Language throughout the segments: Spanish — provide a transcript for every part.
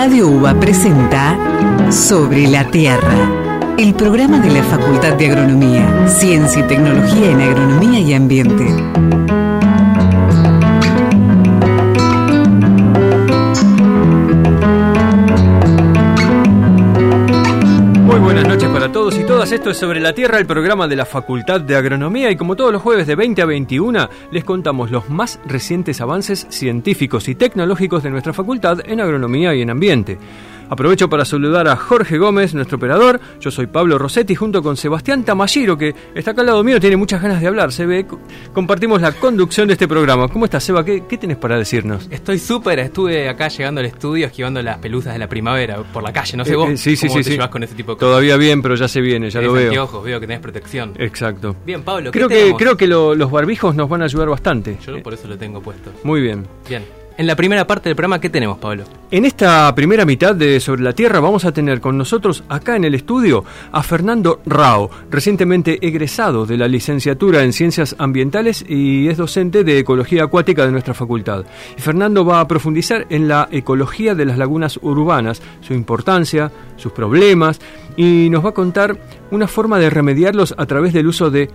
Radio UBA presenta Sobre la Tierra, el programa de la Facultad de Agronomía, Ciencia y Tecnología en Agronomía y Ambiente. Sobre la Tierra, el programa de la Facultad de Agronomía y como todos los jueves de 20 a 21 les contamos los más recientes avances científicos y tecnológicos de nuestra facultad en agronomía y en ambiente. Aprovecho para saludar a Jorge Gómez, nuestro operador. Yo soy Pablo Rossetti, junto con Sebastián Tamashiro, que está acá al lado mío, tiene muchas ganas de hablar. Se ve, compartimos la conducción de este programa. ¿Cómo estás, Seba? ¿Qué, qué tenés para decirnos? Estoy súper, estuve acá llegando al estudio esquivando las pelusas de la primavera por la calle. No sé Eh, vos eh, sí, cómo sí, te sí. llevas con ese tipo de cosas. Todavía bien, pero ya se viene, ya lo veo. anteojos, veo que tenés protección. Exacto. Bien, Pablo, ¿qué Creo que, creo que lo- los barbijos nos van a ayudar bastante. Yo por eso lo tengo puesto. Muy bien. Bien. En la primera parte del programa, ¿qué tenemos, Pablo? En esta primera mitad de Sobre la Tierra vamos a tener con nosotros acá en el estudio a Fernando Rao, recientemente egresado de la licenciatura en Ciencias Ambientales y es docente de Ecología Acuática de nuestra facultad. Y Fernando va a profundizar en la ecología de las lagunas urbanas, su importancia, sus problemas y nos va a contar una forma de remediarlos a través del uso de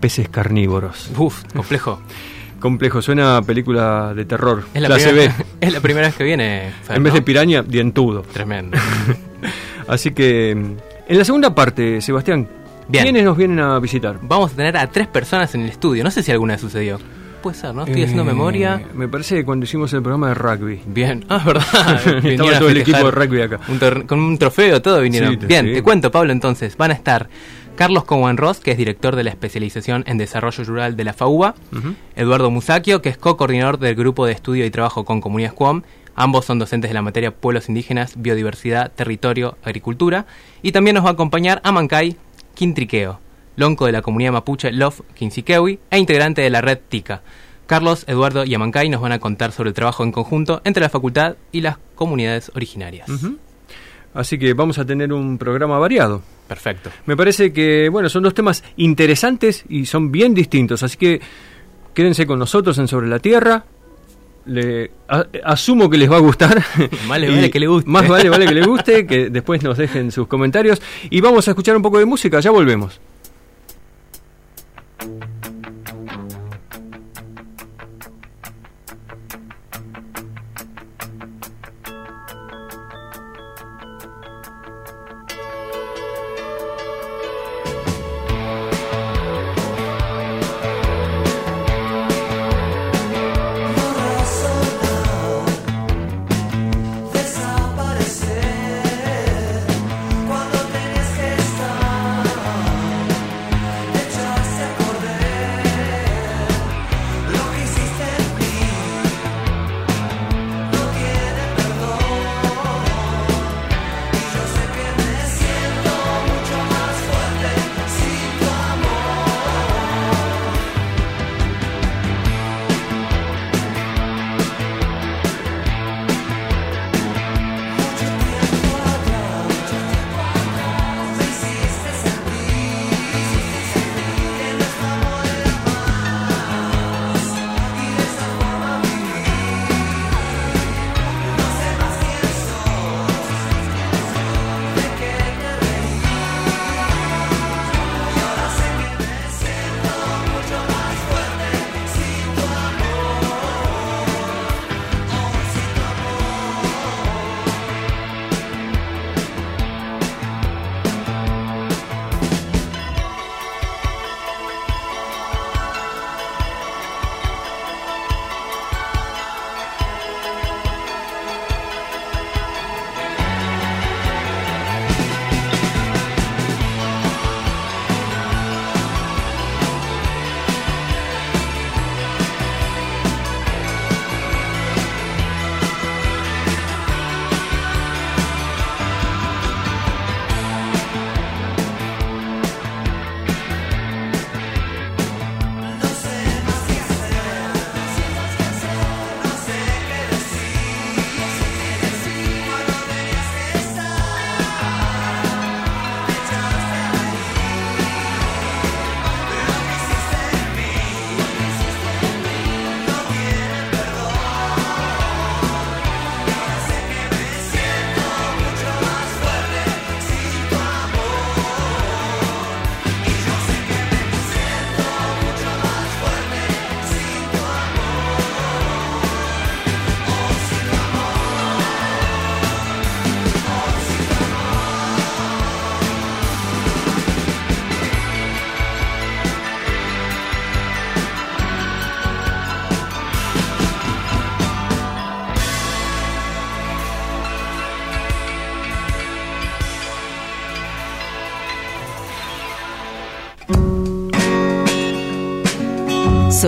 peces carnívoros. Uf, complejo. Complejo, suena a película de terror. Es la, clase primera, B. es la primera vez que viene. Fer, En vez de piraña, dientudo. Tremendo. Así que mm, en la segunda parte, Sebastián, Bien. ¿quiénes nos vienen a visitar? Vamos a tener a tres personas en el estudio. No sé si alguna vez sucedió. Puede ser, ¿no? Estoy haciendo Eh, memoria. Me parece que cuando hicimos el programa de rugby. Bien. Ah, verdad. Estaba todo el equipo de rugby acá. un con un trofeo, todo vinieron. Sí, Bien, sí. te cuento, Pablo, entonces. Van a estar Carlos Cowan Ross, que es director de la especialización en desarrollo rural de la FAUBA. Eduardo Musacchio, que es co-coordinador del grupo de estudio y trabajo con comunidades QUAM. Ambos son docentes de la materia pueblos indígenas, biodiversidad, territorio, agricultura. Y también nos va a acompañar Amancay Quintriqueo, lonco de la comunidad mapuche Love Quinsiquewi e integrante de la red TICA. Carlos, Eduardo y Amancay nos van a contar sobre el trabajo en conjunto entre la facultad y las comunidades originarias. Así que vamos a tener un programa variado. Perfecto. Me parece que, bueno, son dos temas interesantes y son bien distintos. Así que quédense con nosotros en Sobre la Tierra. Le, a- asumo que les va a gustar. Más le Y vale que le guste. Más vale, vale que les guste, que después nos dejen sus comentarios. Y vamos a escuchar un poco de música, ya volvemos.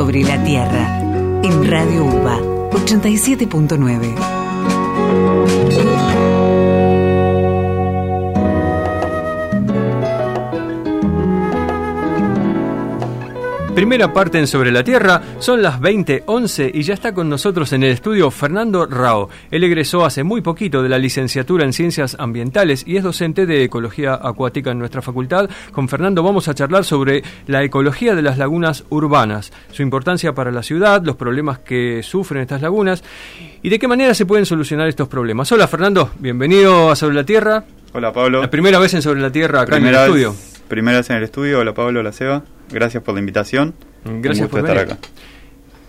Sobre la Tierra en Radio UBA 87.9. Primera parte en Sobre la Tierra, son las 20.11 y ya está con nosotros en el estudio Fernando Rao. Él egresó hace muy poquito de la licenciatura en Ciencias Ambientales y es docente de Ecología Acuática en nuestra facultad. Con Fernando vamos a charlar sobre la ecología de las lagunas urbanas, su importancia para la ciudad, los problemas que sufren estas lagunas y de qué manera se pueden solucionar estos problemas. Hola Fernando, bienvenido a Sobre la Tierra. Hola Pablo. La primera vez en Sobre la Tierra acá en el estudio. primera vez en el estudio. Hola Pablo, hola Seba. Gracias por la invitación. Gracias por estar acá.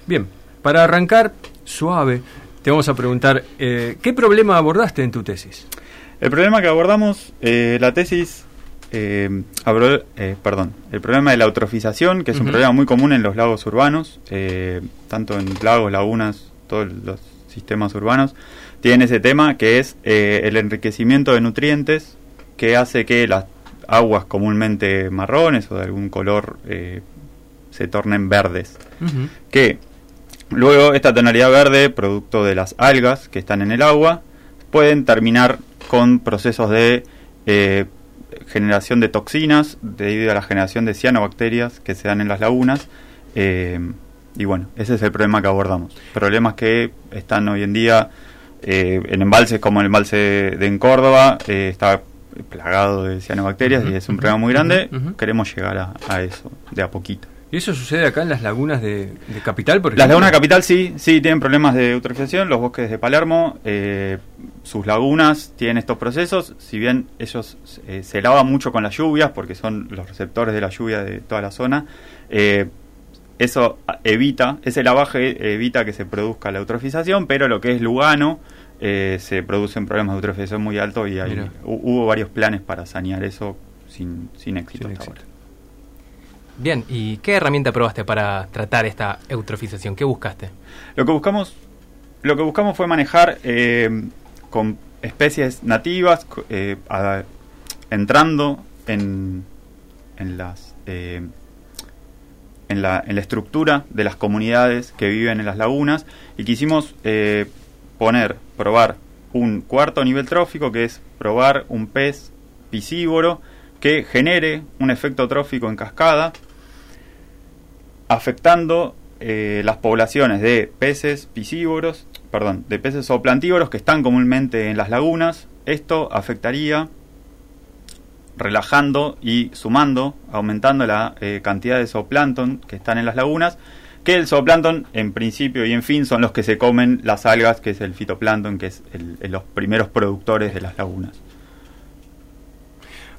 Bien, para arrancar suave, te vamos a preguntar, eh, ¿qué problema abordaste en tu tesis? El problema que abordamos, eh, la tesis, eh, perdón, el problema de la eutrofización, que es un problema muy común en los lagos urbanos, tanto en lagos, lagunas, todos los sistemas urbanos, tiene ese tema que es el enriquecimiento de nutrientes que hace que las aguas comúnmente marrones o de algún color eh, se tornen verdes. Que luego esta tonalidad verde, producto de las algas que están en el agua, pueden terminar con procesos de eh, generación de toxinas debido a la generación de cianobacterias que se dan en las lagunas. Eh, y bueno, ese es el problema que abordamos. Problemas que están hoy en día en embalses como el embalse de en Córdoba, está plagado de cianobacterias y es un problema muy grande. Queremos llegar a, eso de a poquito. ¿Y eso sucede acá en las lagunas de, Capital, por Las lagunas de Capital sí, sí tienen problemas de eutrofización. Los bosques de Palermo, eh, sus lagunas tienen estos procesos. Si bien ellos eh, se lavan mucho con las lluvias, porque son los receptores de la lluvia de toda la zona, eh, eso evita, ese lavaje evita que se produzca la eutrofización, pero lo que es Lugano, eh, se producen problemas de eutrofización muy altos y hubo varios planes para sanear eso sin, sin éxito Bien, ¿y qué herramienta probaste para tratar esta eutrofización? ¿Qué buscaste? Lo que buscamos, lo que buscamos fue manejar eh, con especies nativas, eh, entrando en, en las en la, en la estructura de las comunidades que viven en las lagunas y quisimos poner, probar un cuarto nivel trófico, que es probar un pez piscívoro que genere un efecto trófico en cascada, afectando eh, las poblaciones de peces piscívoros, perdón, de peces zooplantívoros que están comúnmente en las lagunas. Esto afectaría relajando y sumando, aumentando la eh, cantidad de zooplancton que están en las lagunas que el zooplancton en principio y en fin son los que se comen las algas, que es el fitoplancton, que es los primeros productores de las lagunas.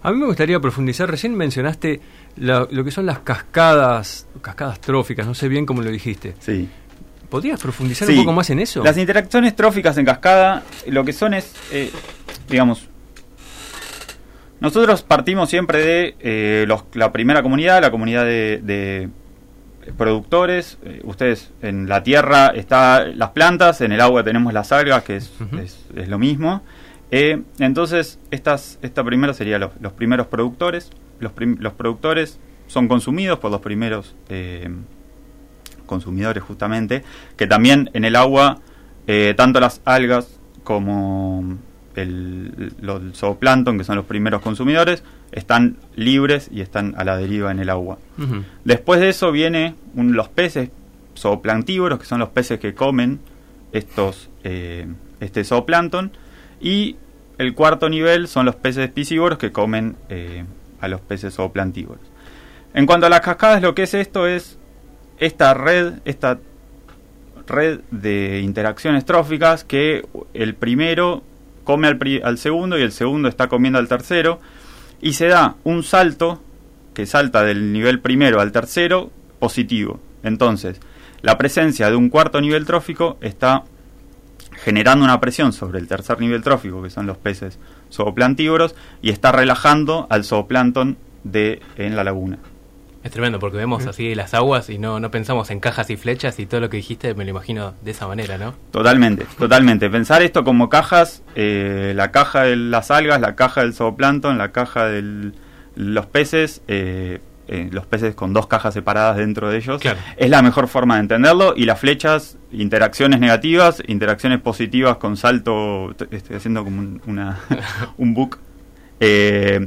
A mí me gustaría profundizar, recién mencionaste lo que son las cascadas, cascadas tróficas, no sé bien cómo lo dijiste. Sí. ¿Podrías profundizar un poco más en eso? Las interacciones tróficas en cascada, lo que son es, eh, digamos, nosotros partimos siempre de eh, la primera comunidad, la comunidad de productores, eh, ustedes en la tierra están las plantas, en el agua tenemos las algas, que es, es, lo mismo. Eh, entonces, estas, esta primera sería los, primeros productores. Los, los, productores son consumidos por los primeros eh, consumidores, justamente, que también en el agua, tanto las algas como el, los zooplancton, que son los primeros consumidores, están libres y están a la deriva en el agua. Después de eso viene los peces zooplantívoros, que son los peces que comen estos eh, este zooplancton, y el cuarto nivel son los peces piscívoros que comen eh, a los peces zooplantívoros. En cuanto a las cascadas, lo que es esto es esta red, esta red de interacciones tróficas que el primero come al, al segundo y el segundo está comiendo al tercero y se da un salto que salta del nivel primero al tercero positivo. Entonces, la presencia de un cuarto nivel trófico está generando una presión sobre el tercer nivel trófico, que son los peces zooplantívoros, y está relajando al zooplancton de en la laguna. Es tremendo porque vemos así las aguas y no, no pensamos en cajas y flechas y todo lo que dijiste me lo imagino de esa manera, ¿no? Totalmente, totalmente. Pensar esto como cajas, eh, la caja de las algas, la caja del zooplancton, la caja de los peces, eh, eh, los peces con dos cajas separadas dentro de ellos. Claro. Es la mejor forma de entenderlo. Y las flechas, interacciones negativas, interacciones positivas con salto. Estoy haciendo como un, una, un book. Eh,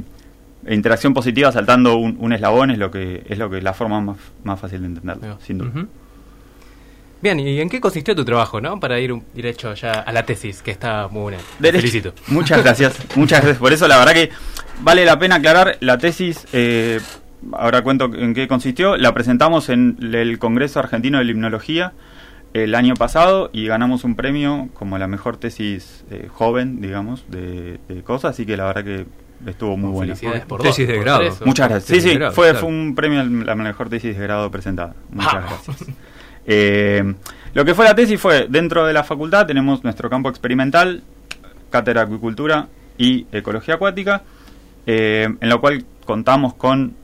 interacción positiva saltando un, un eslabón es lo que es lo que la forma más, más fácil de entenderlo, sin duda. Bien, ¿y en qué consistió tu trabajo, no? Para ir derecho ya a la tesis, que está muy buena. Te felicito. Muchas gracias, muchas gracias por eso. La verdad que vale la pena aclarar la tesis. eh, ahora cuento en qué consistió. La presentamos en el Congreso Argentino de Limnología el año pasado y ganamos un premio como la mejor tesis eh, joven, digamos, de, de cosas. Así que la verdad que estuvo muy buena. Felicidades por Tesis dos, de por grado. Muchas gracias. Sí, Tesis sí, grado, fue, claro. fue un premio a la mejor tesis de grado presentada. Muchas Vamos. gracias. Eh, lo que fue la tesis fue, dentro de la facultad tenemos nuestro campo experimental, cátedra de acuicultura y ecología acuática, eh, en lo cual contamos con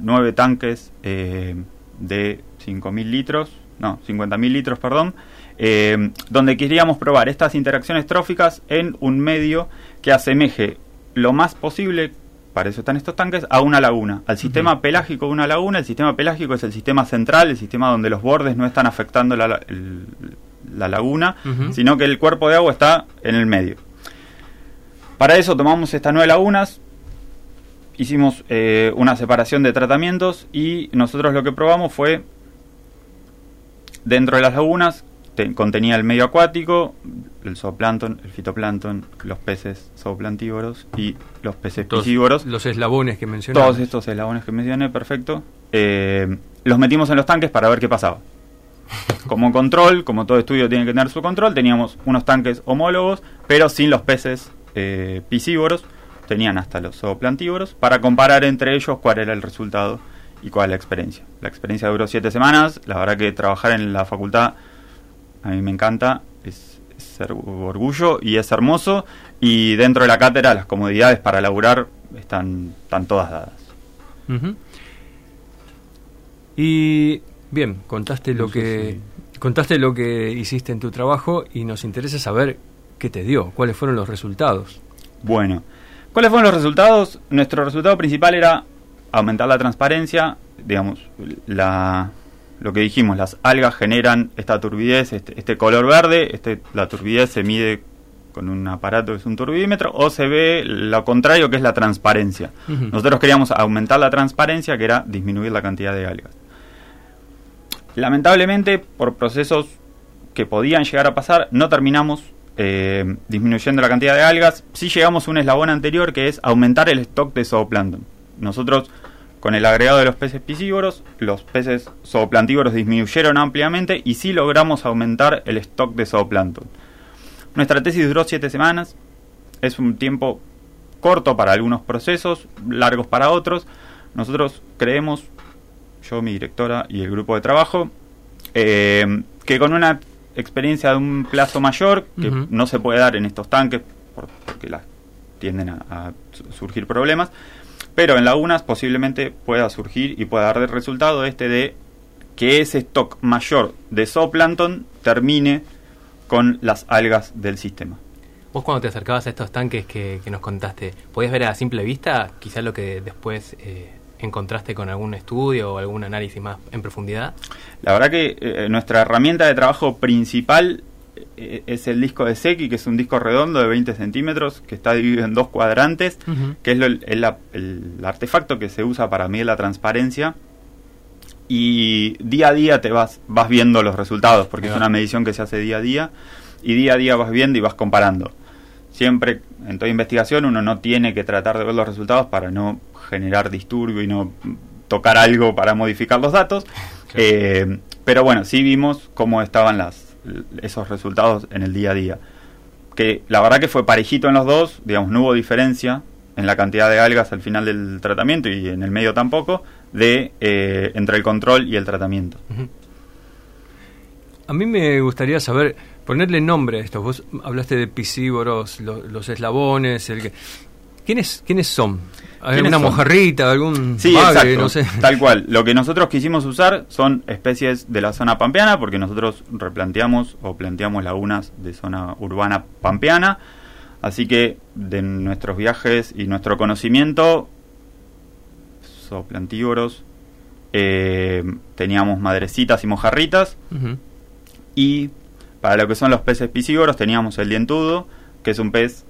nueve tanques eh, de 5.000 litros, no, 50.000 litros, perdón, eh, donde queríamos probar estas interacciones tróficas en un medio que asemeje lo más posible, para eso están estos tanques, a una laguna, al sistema pelágico de una laguna. El sistema pelágico es el sistema central, el sistema donde los bordes no están afectando la, la- el- la laguna, sino que el cuerpo de agua está en el medio. Para eso tomamos estas nueve lagunas, hicimos eh, una separación de tratamientos y nosotros lo que probamos fue dentro de las lagunas te- contenía el medio acuático, el zooplancton, el fitoplancton, los peces zooplantívoros y los peces Todos piscívoros. los eslabones que mencionabas. Todos estos eslabones que mencioné, perfecto. Eh, los metimos en los tanques para ver qué pasaba. Como control, como todo estudio tiene que tener su control, teníamos unos tanques homólogos, pero sin los peces eh, piscívoros. Tenían hasta los zooplantívoros para comparar entre ellos cuál era el resultado y cuál la experiencia. La experiencia duró siete semanas. La verdad que trabajar en la facultad a mí me encanta. Es, es ser orgullo y es hermoso. Y dentro de la cátedra las comodidades para laburar están, están todas dadas. Y bien, contaste lo que contaste lo que hiciste en tu trabajo y nos interesa saber qué te dio, cuáles fueron los resultados. Bueno, ¿cuáles fueron los resultados? Nuestro resultado principal era aumentar la transparencia, digamos, la, lo que dijimos, las algas generan esta turbidez, este, este color verde, este, la turbidez se mide con un aparato que es un turbidímetro, o se ve lo contrario que es la transparencia. Nosotros queríamos aumentar la transparencia, que era disminuir la cantidad de algas. Lamentablemente, por procesos que podían llegar a pasar, no terminamos eh, disminuyendo la cantidad de algas. Sí llegamos a un eslabón anterior que es aumentar el stock de zooplancton. Nosotros, con el agregado de los peces piscívoros, los peces zooplantívoros disminuyeron ampliamente y sí logramos aumentar el stock de zooplancton. Nuestra tesis duró siete semanas. Es un tiempo corto para algunos procesos, largos para otros. Nosotros creemos, yo, mi directora y el grupo de trabajo, eh, que con una experiencia de un plazo mayor, que no se puede dar en estos tanques, por- porque las tienden a, a su- surgir problemas, pero en lagunas posiblemente pueda surgir y pueda dar de resultado este de que ese stock mayor de zooplancton termine con las algas del sistema. Vos cuando te acercabas a estos tanques que, que nos contaste, ¿podías ver a simple vista quizás lo que después eh, encontraste con algún estudio o algún análisis más en profundidad? La verdad que eh, nuestra herramienta de trabajo principal es el disco de Seki, que es un disco redondo de 20 centímetros, que está dividido en dos cuadrantes, que es lo- el, el- el artefacto que se usa para medir la transparencia. Y día a día te vas, vas viendo los resultados, porque es una medición que se hace día a día, y día a día vas viendo y vas comparando. Siempre en toda investigación uno no tiene que tratar de ver los resultados para no generar disturbio y no tocar algo para modificar los datos. Eh, pero bueno, sí vimos cómo estaban las, esos resultados en el día a día. Que la verdad que fue parejito en los dos, digamos, no hubo diferencia en la cantidad de algas al final del tratamiento y en el medio tampoco, de eh, entre el control y el tratamiento. A mí me gustaría saber, ponerle nombre a esto. Vos hablaste de piscívoros, lo- los eslabones, el que... ¿Quiénes, ¿Quiénes son? ¿Quiénes ¿Alguna son? mojarrita, algún Sí, bagre, exacto, no sé? tal cual. Lo que nosotros quisimos usar son especies de la zona pampeana, porque nosotros replanteamos o planteamos lagunas de zona urbana pampeana. Así que de nuestros viajes y nuestro conocimiento, zooplantívoros, eh, teníamos madrecitas y mojarritas. Y para lo que son los peces piscívoros teníamos el dientudo, que es un pez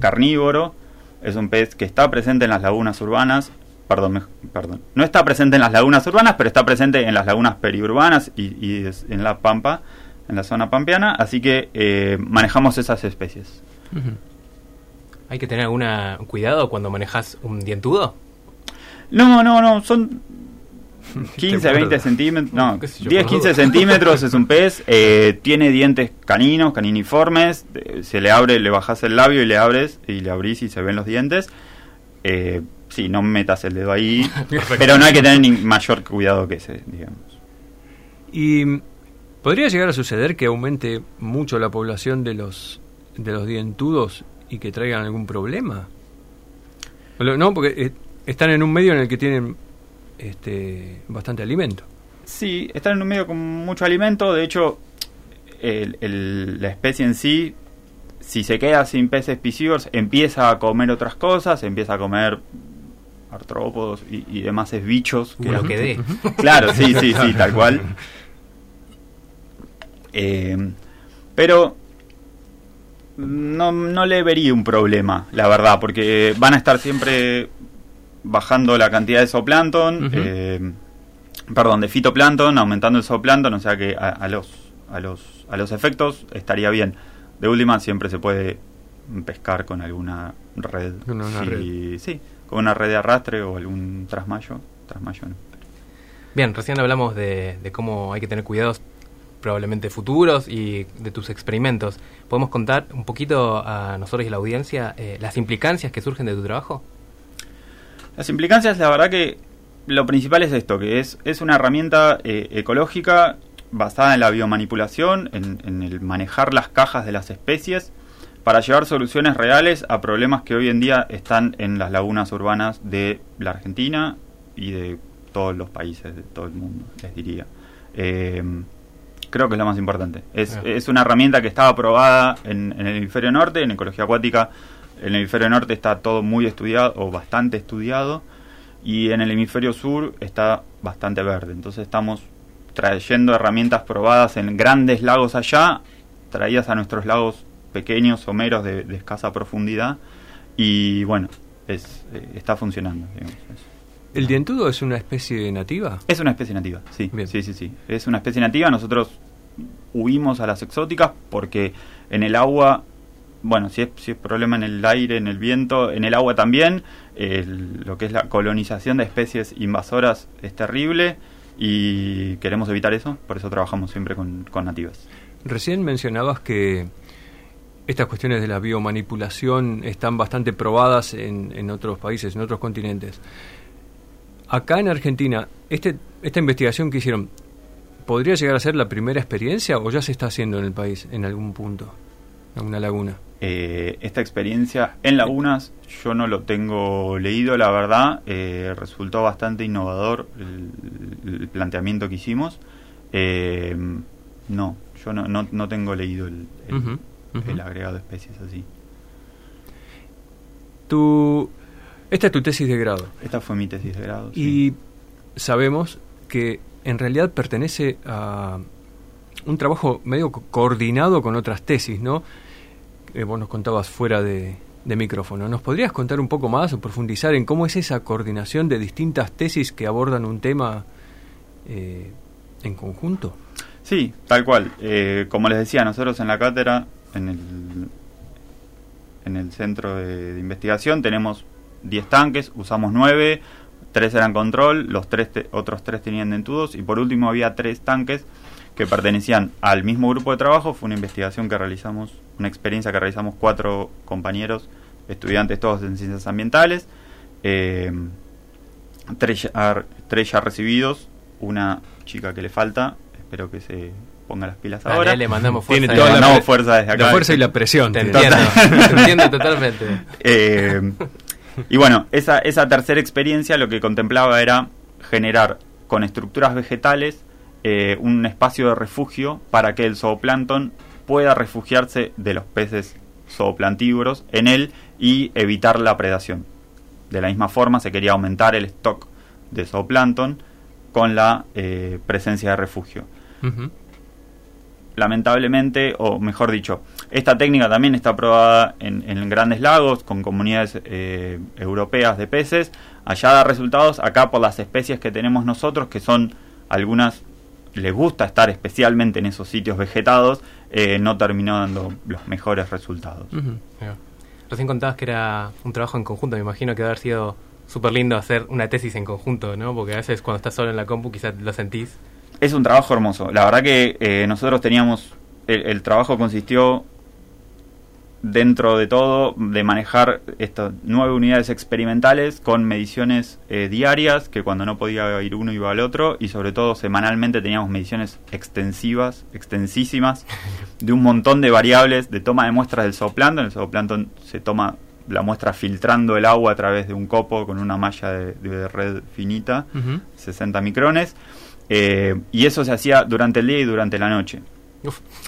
carnívoro, es un pez que está presente en las lagunas urbanas, perdón, perdón, no está presente en las lagunas urbanas, pero está presente en las lagunas periurbanas y, en la pampa, en la zona pampeana, así que eh, manejamos esas especies. ¿Hay que tener algún cuidado cuando manejas un dientudo? No, no, no, son 15, 20 centímetros, no, 10, 15 centímetros es un pez, eh, tiene dientes caninos, caniniformes, se le abre, le bajas el labio y le abres y le abrís y se ven los dientes. Eh, sí, no metas el dedo ahí, pero no hay que tener ni mayor cuidado que ese, digamos. Y podría llegar a suceder que aumente mucho la población de los de los dientudos y que traigan algún problema. No, porque eh, están en un medio en el que tienen este, bastante alimento. Sí, están en un medio con mucho alimento. De hecho, la especie en sí, si se queda sin peces piscívoros, empieza a comer otras cosas, empieza a comer artrópodos y, demás bichos. Que lo que dé. Claro, sí, sí, sí, tal cual. Eh, pero no, no le vería un problema, la verdad, porque van a estar siempre bajando la cantidad de zooplancton, eh, perdón, de fitoplancton, aumentando el zooplancton, o sea que a, los, a, los, a los efectos estaría bien. De última, siempre se puede pescar con alguna red. Sí, con una red de arrastre o algún trasmayo. trasmayo Bien, recién hablamos de, cómo hay que tener cuidados probablemente futuros y de tus experimentos. ¿Podemos contar un poquito a nosotros y a la audiencia eh, las implicancias que surgen de tu trabajo? Las implicancias, la verdad que lo principal es esto, que es, es una herramienta eh, ecológica basada en la biomanipulación, en, el manejar las cajas de las especies, para llevar soluciones reales a problemas que hoy en día están en las lagunas urbanas de la Argentina y de todos los países, de todo el mundo, les diría. Eh, creo que es lo más importante. Es, es una herramienta que estaba aprobada en, en el hemisferio norte, en ecología acuática, en el hemisferio norte está todo muy estudiado o bastante estudiado y en el hemisferio sur está bastante verde. Entonces estamos trayendo herramientas probadas en grandes lagos allá, traídas a nuestros lagos pequeños, someros de, de escasa profundidad y bueno, es, eh, está funcionando. ¿El dientudo es una especie nativa? Es una especie nativa, sí. Sí, sí, sí. Es una especie nativa. Nosotros huimos a las exóticas porque en el agua bueno, si es, si es problema en el aire, en el viento, en el agua también, lo que es la colonización de especies invasoras es terrible y queremos evitar eso, por eso trabajamos siempre con, nativas. Recién mencionabas que estas cuestiones de la biomanipulación están bastante probadas en, en otros países, en otros continentes. Acá en Argentina, este, esta investigación que hicieron, ¿podría llegar a ser la primera experiencia o ya se está haciendo en el país en algún punto, una laguna? Eh, esta experiencia en lagunas yo no lo tengo leído, la verdad, eh, resultó bastante innovador el, planteamiento que hicimos. Eh, no, yo no, no, tengo leído el, el, agregado de especies así. Tu, esta es tu tesis de grado. Esta fue mi tesis de grado. Y sabemos que en realidad pertenece a un trabajo medio coordinado con otras tesis, ¿no? Eh, vos nos contabas fuera de, micrófono. ¿Nos podrías contar un poco más o profundizar en cómo es esa coordinación de distintas tesis que abordan un tema eh, en conjunto? Sí, tal cual. Eh, como les decía, nosotros en la cátedra, en el, en el centro de, investigación, tenemos 10 tanques, usamos 9, 3 eran control, los tres otros 3 tenían dentudos y por último había 3 tanques que pertenecían al mismo grupo de trabajo. Fue una investigación que realizamos, una experiencia que realizamos cuatro compañeros, estudiantes todos en ciencias ambientales, eh, tres, ya, recibidos, una chica que le falta, espero que se ponga las pilas ahora. le mandamos fuerza. Tiene toda la, fuerza desde acá. La fuerza y la presión. Te entiendo, totalmente. Eh, y bueno, esa, esa tercera experiencia lo que contemplaba era generar con estructuras vegetales eh, un espacio de refugio para que el zooplancton pueda refugiarse de los peces zooplantívoros en él y evitar la predación. De la misma forma se quería aumentar el stock de zooplancton con la eh, presencia de refugio. Lamentablemente, o mejor dicho, esta técnica también está aprobada en, grandes lagos con comunidades eh, europeas de peces. Allá da resultados, acá por las especies que tenemos nosotros, que son algunas les gusta estar especialmente en esos sitios vegetados, eh, no terminó dando los mejores resultados. Recién contabas que era un trabajo en conjunto, me imagino que debe haber sido súper lindo hacer una tesis en conjunto, ¿no? Porque a veces cuando estás solo en la compu quizás lo sentís. Es un trabajo hermoso. La verdad que eh, nosotros teníamos, el, trabajo consistió dentro de todo de manejar estas nueve unidades experimentales con mediciones eh, diarias, que cuando no podía ir uno iba al otro, y sobre todo semanalmente teníamos mediciones extensivas, extensísimas, de un montón de variables de toma de muestras del zooplancton. El zooplancton se toma la muestra filtrando el agua a través de un copo con una malla de, red finita, 60 micrones, eh, y eso se hacía durante el día y durante la noche.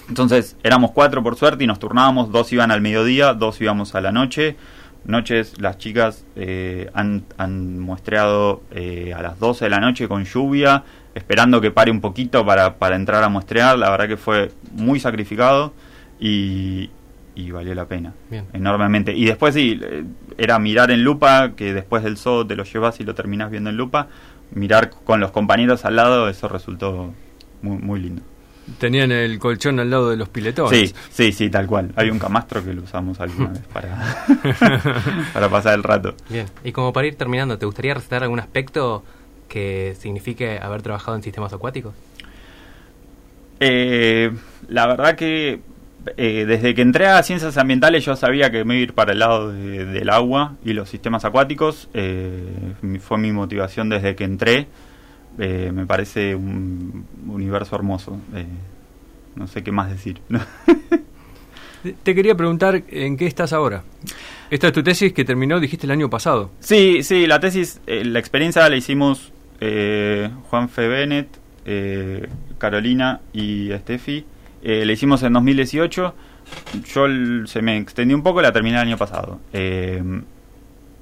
Entonces éramos cuatro por suerte y nos turnábamos, dos iban al mediodía, dos íbamos a la noche. Noches las chicas eh, han, muestreado eh, a las 12 de la noche con lluvia, esperando que pare un poquito para, para entrar a muestrear. La verdad que fue muy sacrificado y, y valió la pena enormemente. Y después sí, eh, era mirar en lupa, que después del zoo te lo llevas y lo terminas viendo en lupa, mirar con los compañeros al lado, eso resultó muy, muy lindo. Tenían el colchón al lado de los piletones. Sí, sí, sí, tal cual. Hay un camastro que lo usamos alguna vez para, para pasar el rato. Bien, y como para ir terminando, ¿te gustaría recitar algún aspecto que signifique haber trabajado en sistemas acuáticos? Eh, la verdad que eh, desde que entré a ciencias ambientales yo sabía que me iba a ir para el lado del agua y los sistemas acuáticos. Eh, fue mi motivación desde que entré. Eh, me parece un universo hermoso. no sé qué más decir. Te quería preguntar en qué estás ahora. Esta es tu tesis que terminó, dijiste, el año pasado. Sí, sí, la tesis, la experiencia la hicimos Juan Fe Bennett, Carolina y Steffi. Eh, la hicimos en 2018. Yo se me extendió un poco, la terminé el año pasado. Eh,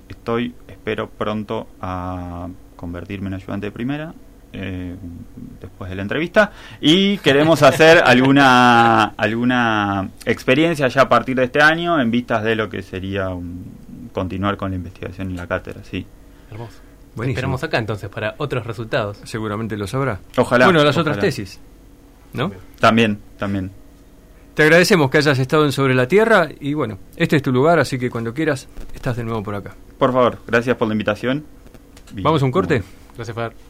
estoy, espero pronto a convertirme en ayudante de primera. Eh, después de la entrevista y queremos hacer alguna alguna experiencia ya a partir de este año en vistas de lo que sería continuar con la investigación y la cátedra sí hermoso esperamos acá entonces para otros resultados seguramente lo sabrá ojalá bueno las otras tesis ¿no? También, también. Te agradecemos que hayas estado en Sobre la Tierra y bueno, este es tu lugar, así que cuando quieras estás de nuevo por acá. Por favor, gracias por la invitación. ¿Vamos a un corte? Gracias, Fer.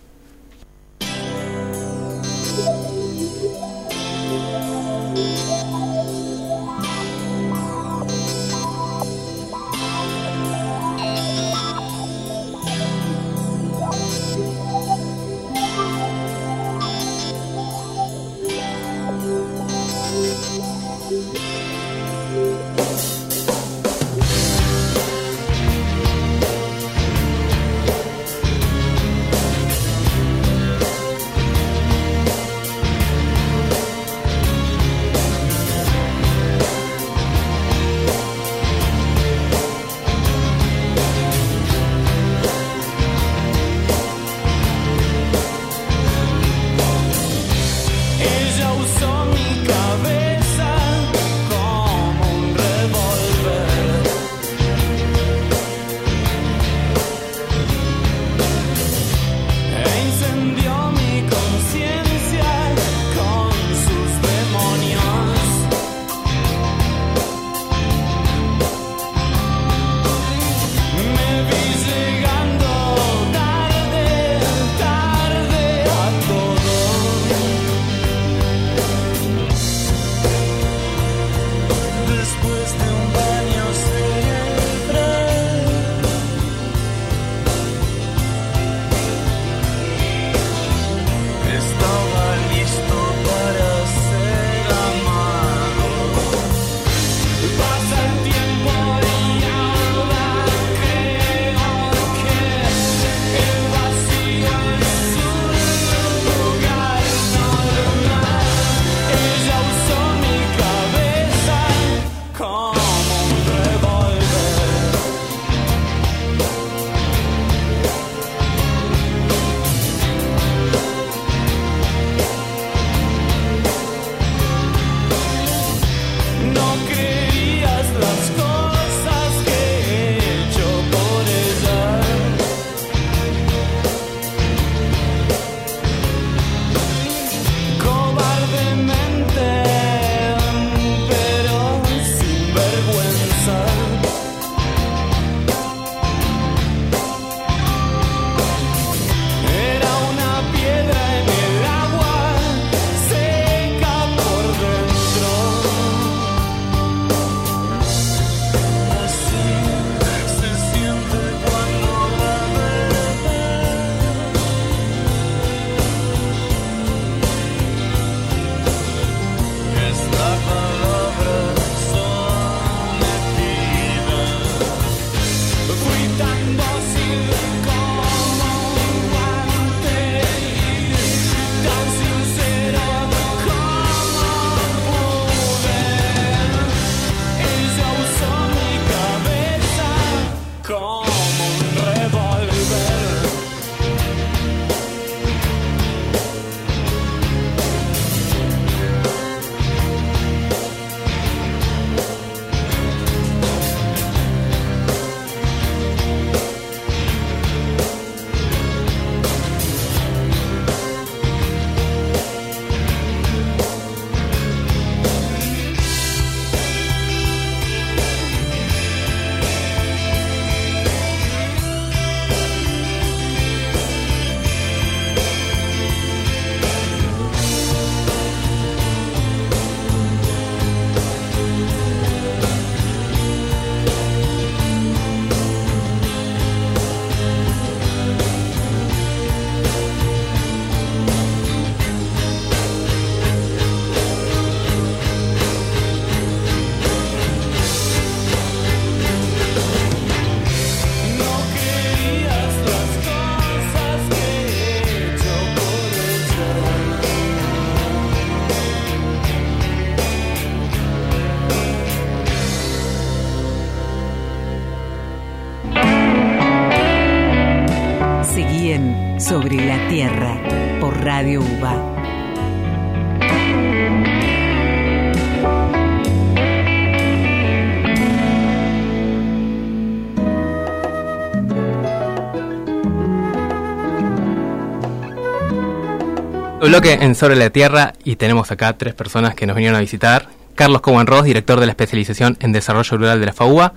Bloque en Sobre la Tierra y tenemos acá tres personas que nos vinieron a visitar. Carlos Cowan Ross, director de la especialización en desarrollo rural de la FAUA.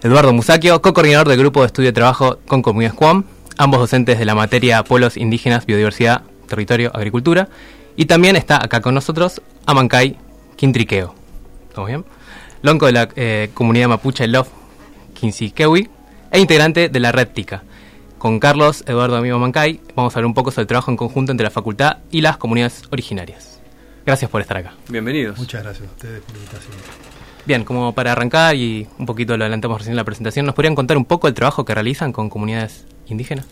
Eduardo Musacchio, co-coordinador del grupo de estudio de trabajo con Comunidades Cuam, ambos docentes de la materia Pueblos Indígenas, Biodiversidad, Territorio, Agricultura. Y también está acá con nosotros Amancay Quintriqueo. ¿Estamos bien? Lonco de la eh, comunidad mapuche Love Quinsiquewi e integrante de la Red. Con Carlos Eduardo Amigo Mancay vamos a hablar un poco sobre el trabajo en conjunto entre la facultad y las comunidades originarias. Gracias por estar acá. Bienvenidos. Muchas gracias a ustedes por la invitación. Bien, como para arrancar y un poquito lo adelantamos recién en la presentación, ¿nos podrían contar un poco el trabajo que realizan con comunidades indígenas?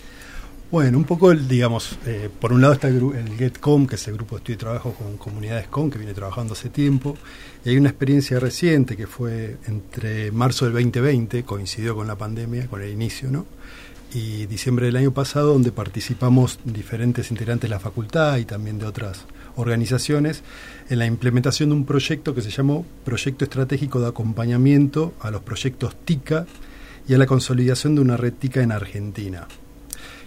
Bueno, un poco, digamos, eh, por un lado está el, el, GetCom, que es el grupo de estudio y trabajo con comunidades COM, que viene trabajando hace tiempo, y hay una experiencia reciente que fue entre marzo del 2020, coincidió con la pandemia, con el inicio, ¿no? Y diciembre del año pasado, donde participamos diferentes integrantes de la facultad y también de otras organizaciones en la implementación de un proyecto que se llamó Proyecto Estratégico de Acompañamiento a los Proyectos TICA y a la consolidación de una red TICA en Argentina,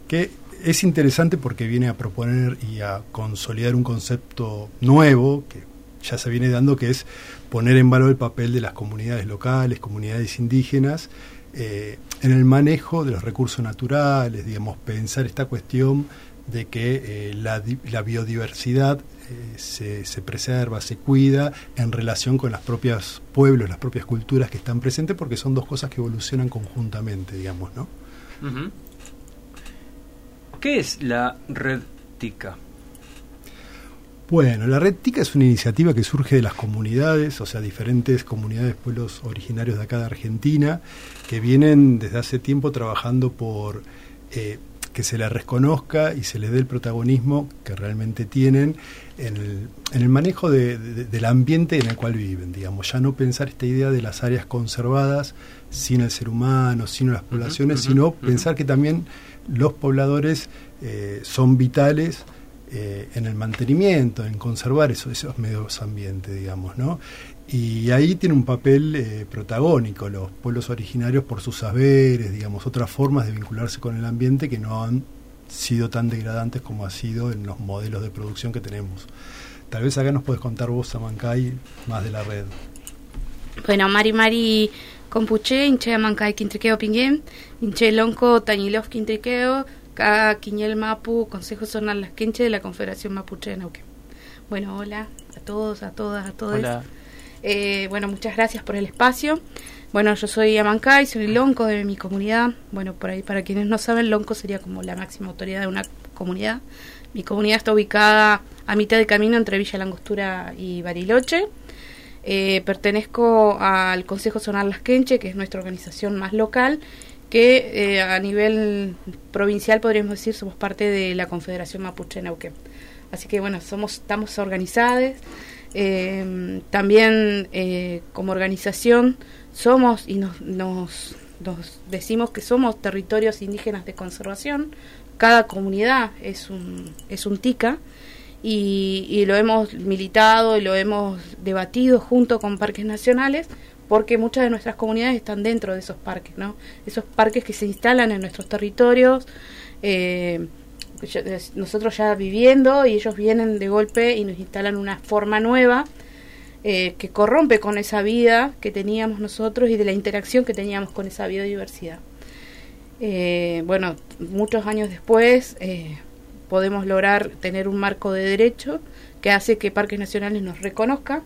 que es interesante porque viene a proponer y a consolidar un concepto nuevo que ya se viene dando, que es poner en valor el papel de las comunidades locales, comunidades indígenas, eh, en el manejo de los recursos naturales, digamos, pensar esta cuestión de que eh, la, la, biodiversidad eh, se, se, preserva, se cuida en relación con los propios pueblos, las propias culturas que están presentes, porque son dos cosas que evolucionan conjuntamente, digamos, ¿no? ¿Qué es la red TICA? Bueno, la Red TICA es una iniciativa que surge de las comunidades, o sea, diferentes comunidades, pueblos originarios de acá de Argentina, que vienen desde hace tiempo trabajando por eh, que se les reconozca y se les dé el protagonismo que realmente tienen en el, en el manejo de, de, del ambiente en el cual viven, digamos, ya no pensar esta idea de las áreas conservadas sin el ser humano, sin las poblaciones, uh -huh, sino uh -huh. pensar que también los pobladores eh, son vitales eh, en el mantenimiento, en conservar esos, esos medios ambientes, digamos, ¿no? Y ahí tiene un papel eh, protagónico los pueblos originarios por sus saberes, digamos, otras formas de vincularse con el ambiente que no han sido tan degradantes como ha sido en los modelos de producción que tenemos. Tal vez acá nos puedes contar vos, Amancay, más de la red. Bueno, Mari Mari Compuche, Inche Amancay Quintriqueo Pinguén, Inche Lonco Tañilov Quintriqueo, Ka Quiñel Mapu, Consejo Zonal Las de la Confederación Mapuche de Neuquén. Bueno, hola a todos, a todas, a todos. Eh, bueno, muchas gracias por el espacio. Bueno, yo soy Amancay, soy lonco de mi comunidad. Bueno, por ahí, para quienes no saben, lonco sería como la máxima autoridad de una comunidad. Mi comunidad está ubicada a mitad de camino entre Villa Langostura y Bariloche. Eh, pertenezco al Consejo Zonal Las Quenche, que es nuestra organización más local, que eh, a nivel provincial podríamos decir somos parte de la Confederación Mapuche Neuquén. Así que bueno, somos estamos organizados. Eh, también eh, como organización somos y nos, nos, decimos que somos territorios indígenas de conservación. Cada comunidad es un, TICA y lo hemos militado y lo hemos debatido junto con parques nacionales porque muchas de nuestras comunidades están dentro de esos parques, ¿no? Esos parques que se instalan en nuestros territorios, eh, nosotros ya viviendo y ellos vienen de golpe y nos instalan una forma nueva eh, que corrompe con esa vida que teníamos nosotros y de la interacción que teníamos con esa biodiversidad. Eh, bueno, muchos años después eh, podemos lograr tener un marco de derecho que hace que Parques Nacionales nos reconozca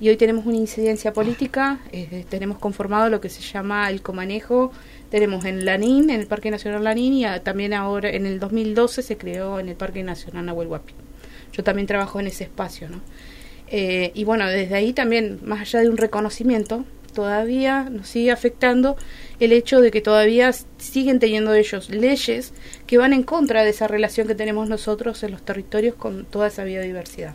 y hoy tenemos una incidencia política, eh, tenemos conformado lo que se llama el comanejo, tenemos en Lanín, en el Parque Nacional Lanín y también ahora en el 2012 se creó en el Parque Nacional Nahuel Huapi. Yo también trabajo en ese espacio, ¿no? Eh, y bueno, desde ahí también, más allá de un reconocimiento, todavía nos sigue afectando el hecho de que todavía siguen teniendo ellos leyes que van en contra de esa relación que tenemos nosotros en los territorios con toda esa biodiversidad.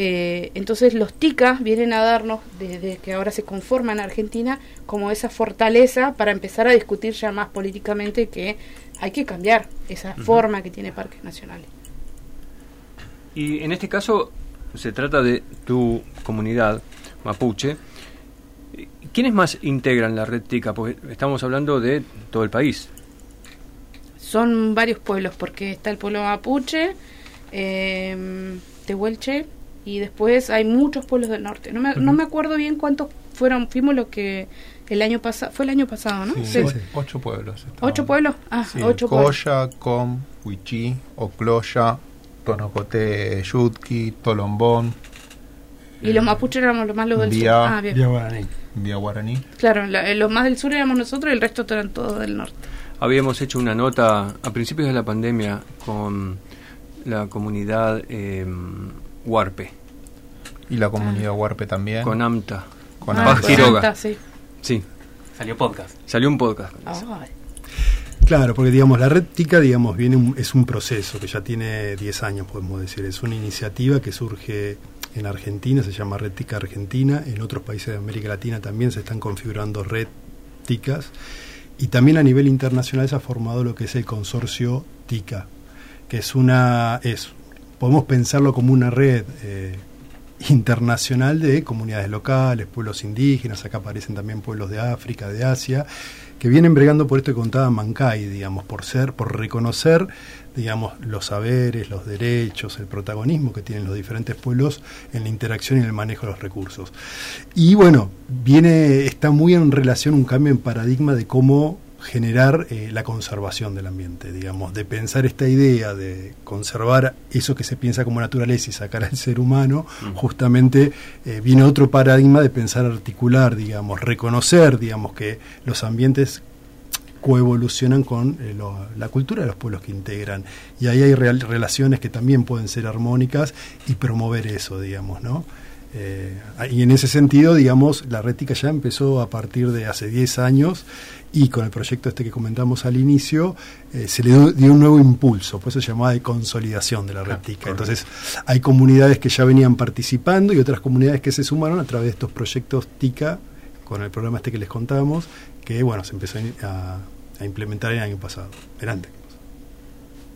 Eh, entonces los ticas vienen a darnos, desde que ahora se conforma en Argentina, como esa fortaleza para empezar a discutir ya más políticamente que hay que cambiar esa forma que tiene parques nacionales. Y en este caso se trata de tu comunidad mapuche. ¿Quiénes más integran la red TICA? Porque estamos hablando de todo el país. Son varios pueblos, porque está el pueblo mapuche, eh, Tehuelche, y después hay muchos pueblos del norte. No me, no me acuerdo bien cuántos fueron, fuimos lo que el año pasado, fue el año pasado, ¿no? Sí, ocho pueblos. ¿Ocho pueblos? Ah, sí, ocho Coya, Com, Huichí, Ocloya, Tonocote, Yutki, Tolombón. Y los mapuches éramos los más los del Vía- sur. Ah, bien. Vía Guaraní. Vía Guaraní. Claro, la- eh, los más del sur éramos nosotros y el resto eran todos del norte. Habíamos hecho una nota a principios de la pandemia con la comunidad eh, Huarpe, Y la comunidad Huarpe también. con AMTA. Con Ah, Paz Amta. Quiroga. Sí. Sí, Salió podcast. salió un podcast. Claro, porque digamos, la red TICA digamos, viene un- es un proceso que ya tiene 10 años, podemos decir. Es una iniciativa que surge en Argentina, se llama Red TICA Argentina. En otros países de América Latina también se están configurando red TICAs. Y también a nivel internacional se ha formado lo que es el consorcio TICA, que es una. es Podemos pensarlo como una red eh, internacional de comunidades locales, pueblos indígenas, acá aparecen también pueblos de África, de Asia, que vienen bregando por esto que contaba Mancay, digamos, por ser, por reconocer, digamos, los saberes, los derechos, el protagonismo que tienen los diferentes pueblos en la interacción y en el manejo de los recursos. Y bueno, viene, está muy en relación un cambio en paradigma de cómo generar eh, la conservación del ambiente, digamos, de pensar esta idea de conservar eso que se piensa como naturaleza y sacar al ser humano, justamente eh, viene otro paradigma de pensar articular, digamos, reconocer, digamos, que los ambientes coevolucionan con eh, lo- la cultura de los pueblos que integran. Y ahí hay real- relaciones que también pueden ser armónicas y promover eso, digamos, ¿no? Eh, y en ese sentido, digamos, la rética ya empezó a partir de hace 10 años y con el proyecto este que comentamos al inicio, eh, se le dio, dio un nuevo impulso, por eso se llamaba de consolidación de la rética. Entonces, hay comunidades que ya venían participando y otras comunidades que se sumaron a través de estos proyectos TICA, con el programa este que les contamos, que bueno, se empezó a, a implementar el año pasado, el antes.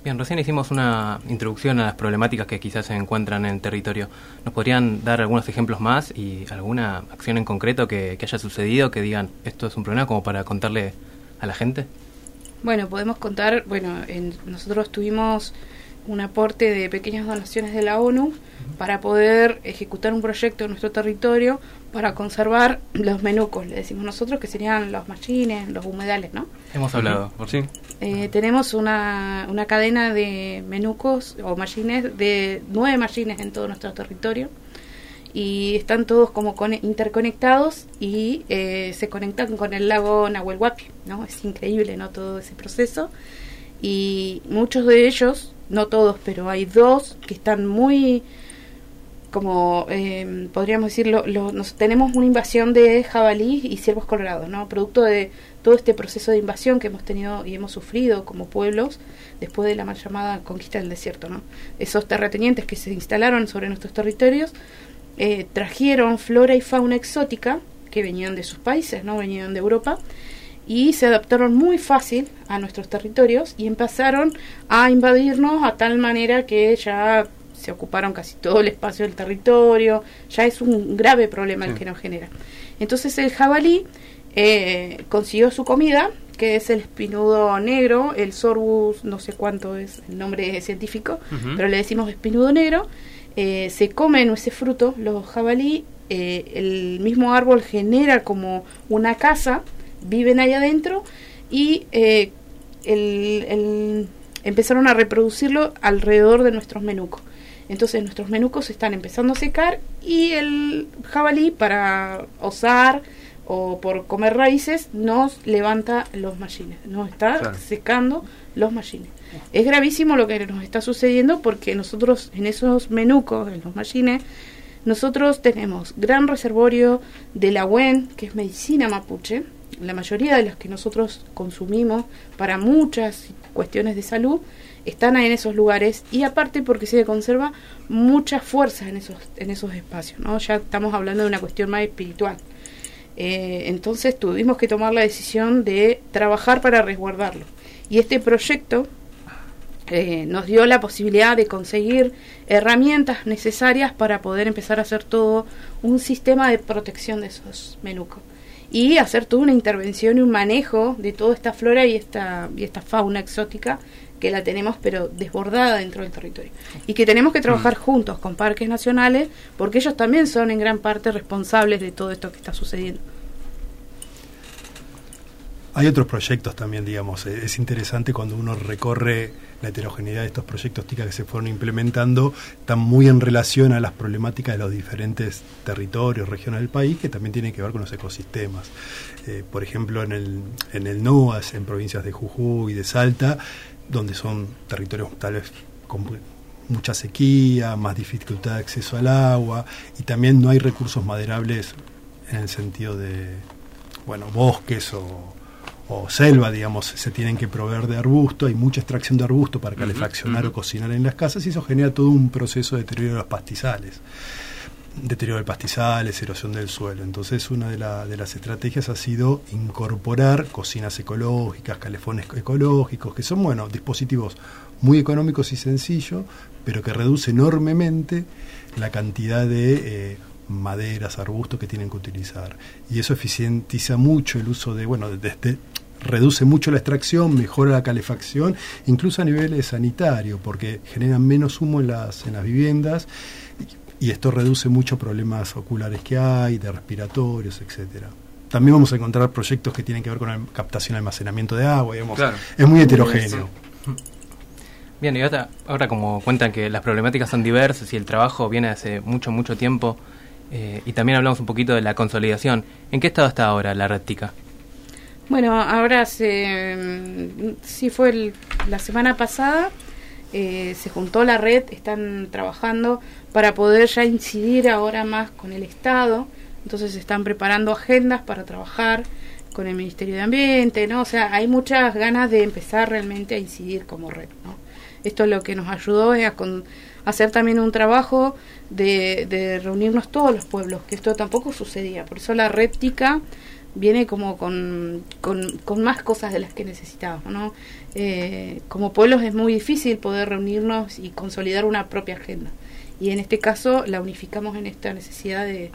Bien, recién hicimos una introducción a las problemáticas que quizás se encuentran en el territorio. ¿Nos podrían dar algunos ejemplos más y alguna acción en concreto que, haya sucedido que digan esto es un problema como para contarle a la gente? Bueno, podemos contar, bueno, en- nosotros tuvimos un aporte de pequeñas donaciones de la ONU para poder ejecutar un proyecto en nuestro territorio para conservar los menucos, le decimos nosotros, que serían los machines, los humedales, ¿no? Hemos hablado. por Sí. Eh, tenemos una, una cadena de menucos o machines, de nueve machines en todo nuestro territorio y están todos como con- interconectados y eh, se conectan con el lago Nahuel Huapi, ¿no? Es increíble, ¿no? Todo ese proceso y muchos de ellos, no todos, pero hay dos que están muy como eh, podríamos decirlo, lo- nos, tenemos una invasión de jabalí y ciervos colorados, ¿no? Producto de todo este proceso de invasión que hemos tenido y hemos sufrido como pueblos después de la mal llamada conquista del desierto, ¿no? Esos terratenientes que se instalaron sobre nuestros territorios eh, trajeron flora y fauna exótica que venían de sus países, ¿no? Venían de Europa y se adaptaron muy fácil a nuestros territorios y empezaron a invadirnos a tal manera que ya se ocuparon casi todo el espacio del territorio, ya es un grave problema el que nos genera. Entonces el jabalí eh, consiguió su comida, que es el espinudo negro, el sorbus, no sé cuánto es el nombre científico, pero le decimos espinudo negro, eh, se comen ese fruto, los jabalí, eh, el mismo árbol genera como una casa, viven ahí adentro y eh, el- el- empezaron a reproducirlo alrededor de nuestros menucos. Entonces nuestros menucos se están empezando a secar y el jabalí para osar o por comer raíces nos levanta los machines, nos está Claro. secando los machines. Es gravísimo lo que nos está sucediendo porque nosotros en esos menucos, en los machines, nosotros tenemos gran reservorio de la WEN, que es medicina mapuche, la mayoría de las que nosotros consumimos para muchas cuestiones de salud están en esos lugares y aparte porque se conserva mucha fuerza en esos, en esos espacios, ¿no? Ya estamos hablando de una cuestión más espiritual. Eh, entonces tuvimos que tomar la decisión de trabajar para resguardarlo. Y este proyecto eh, nos dio la posibilidad de conseguir herramientas necesarias para poder empezar a hacer todo un sistema de protección de esos menucos y hacer toda una intervención y un manejo de toda esta flora y esta, y esta fauna exótica que la tenemos pero desbordada dentro del territorio y que tenemos que trabajar Mm. juntos con parques nacionales porque ellos también son en gran parte responsables de todo esto que está sucediendo. Hay otros proyectos también, digamos. Es interesante cuando uno recorre la heterogeneidad de estos proyectos TICA que se fueron implementando, están muy en relación a las problemáticas de los diferentes territorios, regiones del país, que también tienen que ver con los ecosistemas. Eh, por ejemplo, en el, en el NOAS, en provincias de Jujuy y de Salta, donde son territorios tal vez con mucha sequía, más dificultad de acceso al agua, y también no hay recursos maderables en el sentido de, bueno, bosques o, o selva, digamos, se tienen que proveer de arbusto, hay mucha extracción de arbusto para calefaccionar o cocinar en las casas y eso genera todo un proceso de deterioro de los pastizales. Deterioro de pastizales, erosión del suelo. Entonces, una de, la- de las estrategias ha sido incorporar cocinas ecológicas, calefones ecológicos, que son, bueno, dispositivos muy económicos y sencillos, pero que reduce enormemente la cantidad de eh, maderas, arbustos que tienen que utilizar. Y eso eficientiza mucho el uso de, bueno, desde reduce mucho la extracción, mejora la calefacción, incluso a nivel sanitario, porque generan menos humo en las, en las viviendas y, y esto reduce muchos problemas oculares que hay, de respiratorios, etcétera. También vamos a encontrar proyectos que tienen que ver con la captación y almacenamiento de agua, digamos. Claro. Es muy heterogéneo. Bien, y ahora, ahora como cuentan que las problemáticas son diversas y el trabajo viene hace mucho, mucho tiempo, eh, y también hablamos un poquito de la consolidación, ¿en qué estado está ahora la red TICA? Bueno, ahora se, sí fue el- la semana pasada, eh, se juntó la red, están trabajando para poder ya incidir ahora más con el Estado, entonces están preparando agendas para trabajar con el Ministerio de Ambiente, ¿no? O sea, hay muchas ganas de empezar realmente a incidir como red, ¿no? Esto lo que nos ayudó es a con- hacer también un trabajo de, de reunirnos todos los pueblos, que esto tampoco sucedía, por eso la red TICA viene como con, con, con más cosas de las que necesitábamos, ¿no? Eh, como pueblos es muy difícil poder reunirnos y consolidar una propia agenda. Y en este caso la unificamos en esta necesidad de,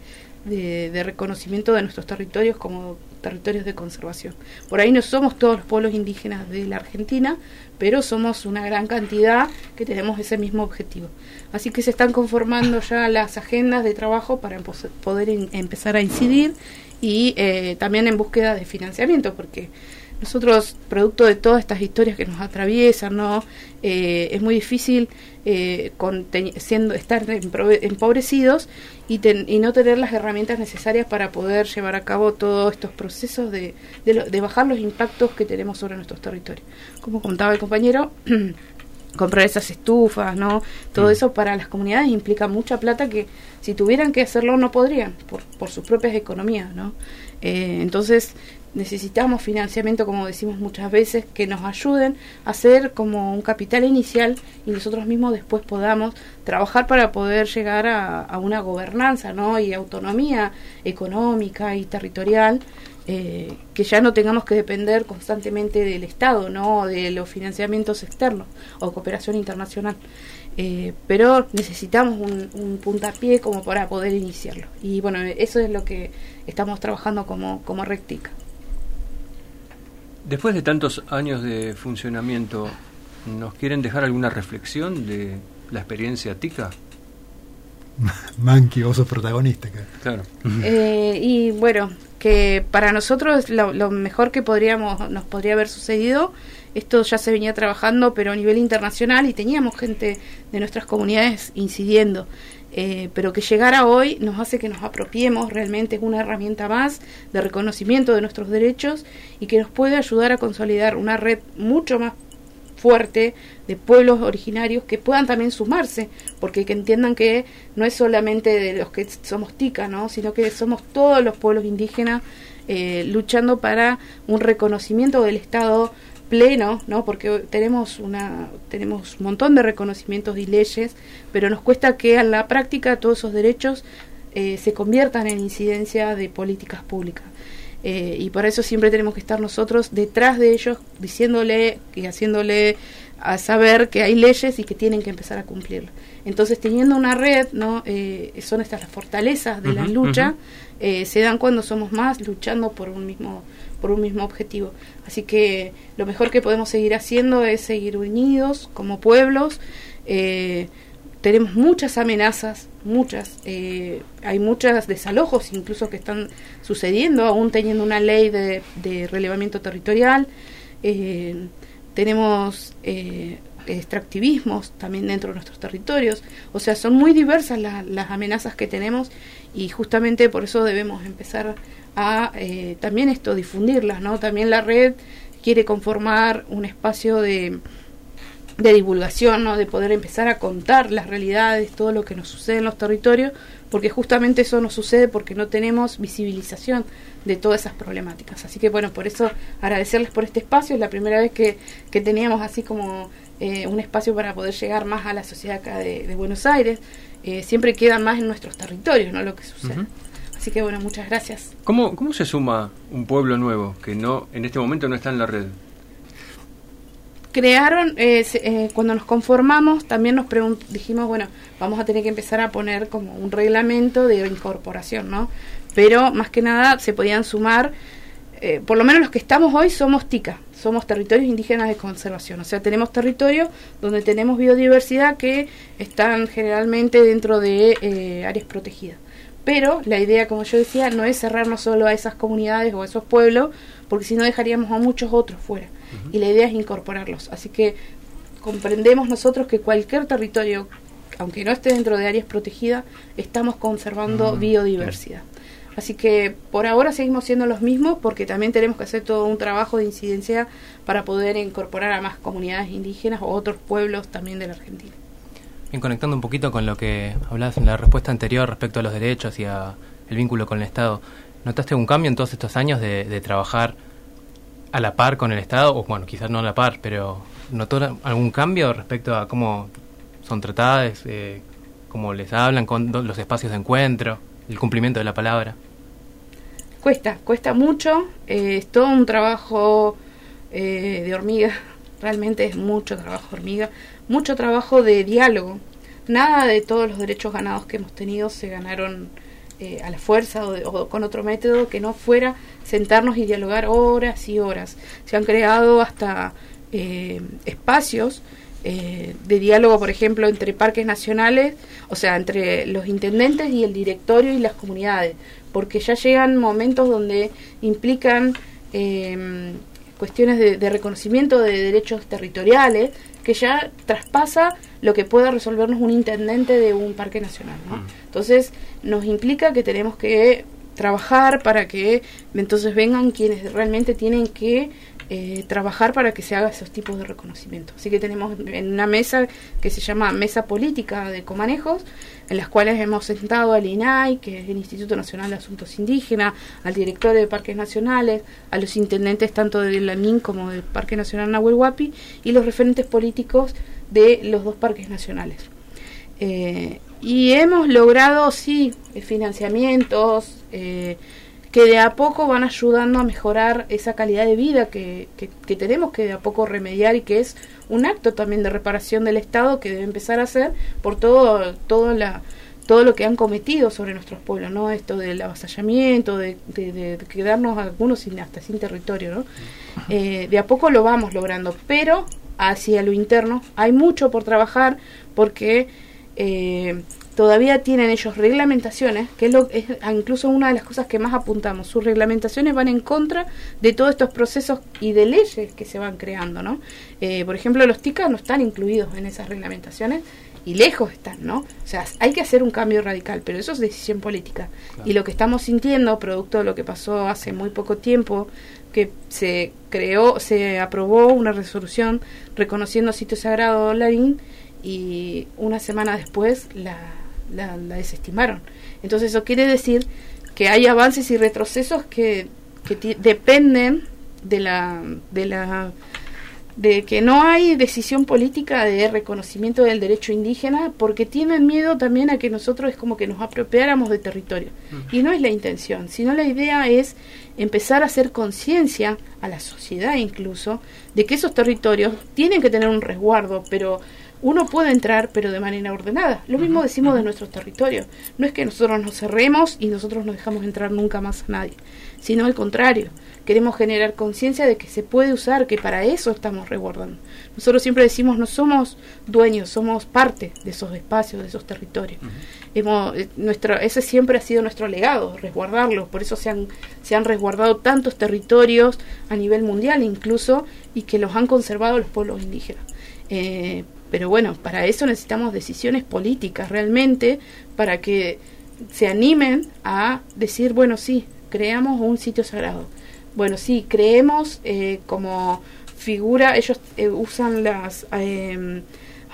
de, reconocimiento de nuestros territorios como territorios de conservación. Por ahí no somos todos los pueblos indígenas de la Argentina, pero somos una gran cantidad que tenemos ese mismo objetivo. Así que se están conformando ya las agendas de trabajo para poder empezar a incidir y eh, también en búsqueda de financiamiento, porque nosotros, producto de todas estas historias que nos atraviesan, ¿no? Eh, es muy difícil eh, con siendo estar empobrecidos y, ten- y no tener las herramientas necesarias para poder llevar a cabo todos estos procesos de, de, de bajar los impactos que tenemos sobre nuestros territorios. Como contaba el compañero, comprar esas estufas, ¿no? Todo Mm. eso para las comunidades implica mucha plata que si tuvieran que hacerlo no podrían por, por sus propias economías, ¿no? Eh, entonces necesitamos financiamiento, como decimos muchas veces, que nos ayuden a hacer como un capital inicial y nosotros mismos después podamos trabajar para poder llegar a, a una gobernanza, ¿no? Y autonomía económica y territorial eh, que ya no tengamos que depender constantemente del Estado, ¿no? De los financiamientos externos o cooperación internacional. Eh, pero necesitamos un, un puntapié como para poder iniciarlo. Y bueno, eso es lo que estamos trabajando como, como Rectica. Después de tantos años de funcionamiento, ¿nos quieren dejar alguna reflexión de la experiencia TICA? Manqui, vos sos protagonista. Claro. Eh, y bueno, que para nosotros lo, lo mejor que podríamos nos podría haber sucedido, esto ya se venía trabajando, pero a nivel internacional y teníamos gente de nuestras comunidades incidiendo. Eh, pero que llegara hoy nos hace que nos apropiemos realmente es una herramienta más de reconocimiento de nuestros derechos y que nos puede ayudar a consolidar una red mucho más fuerte de pueblos originarios que puedan también sumarse, porque que entiendan que no es solamente de los que somos tica, ¿no? sino que somos todos los pueblos indígenas eh, luchando para un reconocimiento del Estado pleno, ¿no? Porque tenemos una tenemos un montón de reconocimientos y leyes, pero nos cuesta que en la práctica todos esos derechos eh, se conviertan en incidencia de políticas públicas. Eh, y por eso siempre tenemos que estar nosotros detrás de ellos, diciéndole y haciéndole a saber que hay leyes y que tienen que empezar a cumplirlas. Entonces, teniendo una red, ¿no? Eh, son estas las fortalezas de la lucha, eh, se dan cuando somos más luchando por un mismo por un mismo objetivo. Así que lo mejor que podemos seguir haciendo es seguir unidos como pueblos. Eh, tenemos muchas amenazas, muchas. eh, hay muchos desalojos incluso que están sucediendo, aún teniendo una ley de, de relevamiento territorial. Eh, tenemos eh, extractivismos también dentro de nuestros territorios. O sea, son muy diversas la- las amenazas que tenemos y justamente por eso debemos empezar a eh, también esto, difundirlas, ¿no? También la red quiere conformar un espacio de, de divulgación, ¿no? de poder empezar a contar las realidades, todo lo que nos sucede en los territorios, porque justamente eso nos sucede porque no tenemos visibilización de todas esas problemáticas. Así que bueno, por eso agradecerles por este espacio, es la primera vez que, que teníamos así como eh, un espacio para poder llegar más a la sociedad acá de, de Buenos Aires. Eh, siempre queda más en nuestros territorios, ¿no? Lo que sucede. Así que bueno, muchas gracias. ¿Cómo, ¿Cómo se suma un pueblo nuevo que no en este momento no está en la red? crearon, eh, eh, cuando nos conformamos, también nos dijimos, bueno, vamos a tener que empezar a poner como un reglamento de incorporación, ¿no? Pero más que nada se podían sumar, eh, por lo menos los que estamos hoy somos TICA, somos territorios indígenas de conservación, o sea, tenemos territorios donde tenemos biodiversidad que están generalmente dentro de eh, áreas protegidas. Pero la idea, como yo decía, no es cerrarnos solo a esas comunidades o a esos pueblos, porque si no dejaríamos a muchos otros fuera. Y la idea es incorporarlos. Así que comprendemos nosotros que cualquier territorio, aunque no esté dentro de áreas protegidas, estamos conservando biodiversidad. Así que por ahora seguimos siendo los mismos porque también tenemos que hacer todo un trabajo de incidencia para poder incorporar a más comunidades indígenas o otros pueblos también de la Argentina. Bien, conectando un poquito con lo que hablabas en la respuesta anterior respecto a los derechos y a el vínculo con el Estado, ¿notaste un cambio en todos estos años de, trabajar a la par con el Estado? O bueno, quizás no a la par, pero ¿notó algún cambio respecto a cómo son tratadas, eh, cómo les hablan, con los espacios de encuentro, el cumplimiento de la palabra? Cuesta, cuesta mucho, eh, es todo un trabajo eh, de hormiga, realmente es mucho trabajo hormiga, mucho trabajo de diálogo. Nada de todos los derechos ganados que hemos tenido se ganaron eh, a la fuerza o, de- o con otro método que no fuera sentarnos y dialogar horas y horas. Se han creado hasta eh, espacios eh, de diálogo, por ejemplo, entre parques nacionales, o sea, entre los intendentes y el directorio y las comunidades, porque ya llegan momentos donde implican eh, cuestiones de, de reconocimiento de derechos territoriales que ya traspasa lo que pueda resolvernos un intendente de un parque nacional. ¿no? Entonces, nos implica que tenemos que trabajar para que entonces vengan quienes realmente tienen que eh, trabajar para que se haga esos tipos de reconocimiento. Así que tenemos en una mesa que se llama Mesa Política de Comanejos, en las cuales hemos sentado al INAI, que es el Instituto Nacional de Asuntos Indígenas, al director de Parques Nacionales, a los intendentes tanto de la MIN como del Parque Nacional Nahuel Huapi y los referentes políticos de los dos parques nacionales. Eh, y hemos logrado, sí, financiamientos eh, que de a poco van ayudando a mejorar esa calidad de vida que, que, tenemos que de a poco remediar y que es un acto también de reparación del Estado que debe empezar a hacer por todo, todo, la, todo lo que han cometido sobre nuestros pueblos, ¿no? Esto del avasallamiento, de quedarnos algunos sin, hasta sin territorio, ¿no? Eh, de a poco lo vamos logrando, pero hacia lo interno hay mucho por trabajar porque eh, todavía tienen ellos reglamentaciones, que es, lo, es incluso una de las cosas que más apuntamos. Sus reglamentaciones van en contra de todos estos procesos y de leyes que se van creando, ¿no? Eh, por ejemplo, los TICA no están incluidos en esas reglamentaciones y lejos están, ¿no? O sea, hay que hacer un cambio radical, pero eso es decisión política. Y lo que estamos sintiendo, producto de lo que pasó hace muy poco tiempo, que se creó, se aprobó una resolución reconociendo sitio sagrado Larín y una semana después la, la, la desestimaron. Entonces eso quiere decir que hay avances y retrocesos que, dependen de la, de la de que no hay decisión política de reconocimiento del derecho indígena porque tienen miedo también a que nosotros es como que nos apropiáramos de territorio. Y no es la intención, sino la idea es empezar a hacer conciencia a la sociedad incluso de que esos territorios tienen que tener un resguardo, pero uno puede entrar, pero de manera ordenada. Lo mismo decimos de nuestros territorios. No es que nosotros nos cerremos y nosotros no dejamos entrar nunca más a nadie, sino al contrario. Queremos generar conciencia de que se puede usar, que para eso estamos resguardando. Nosotros siempre decimos no somos dueños, somos parte de esos espacios, de esos territorios. Hemos, nuestro, ese siempre ha sido nuestro legado, resguardarlos. Por eso se han, se han resguardado tantos territorios a nivel mundial incluso y que los han conservado los pueblos indígenas. Eh, pero bueno, para eso necesitamos decisiones políticas realmente, para que se animen a decir, bueno, sí, creamos un sitio sagrado. Bueno, sí, creemos eh, como figura, ellos eh, usan las, eh,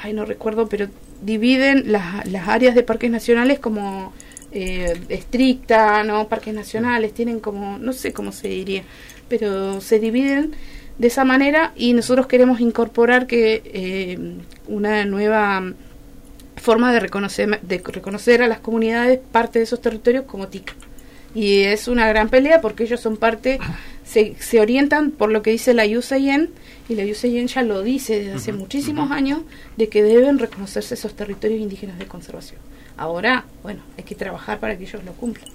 ay, no recuerdo, pero dividen las, las áreas de parques nacionales como eh, estricta, ¿no? Parques nacionales, tienen como, no sé cómo se diría, pero se dividen de esa manera y nosotros queremos incorporar que eh, una nueva forma de reconocer, de reconocer a las comunidades parte de esos territorios como TIC. Y es una gran pelea porque ellos son parte, se, se orientan por lo que dice la UCIN, y la UCIN ya lo dice desde hace muchísimos años, de que deben reconocerse esos territorios indígenas de conservación. Ahora, bueno, hay que trabajar para que ellos lo cumplan.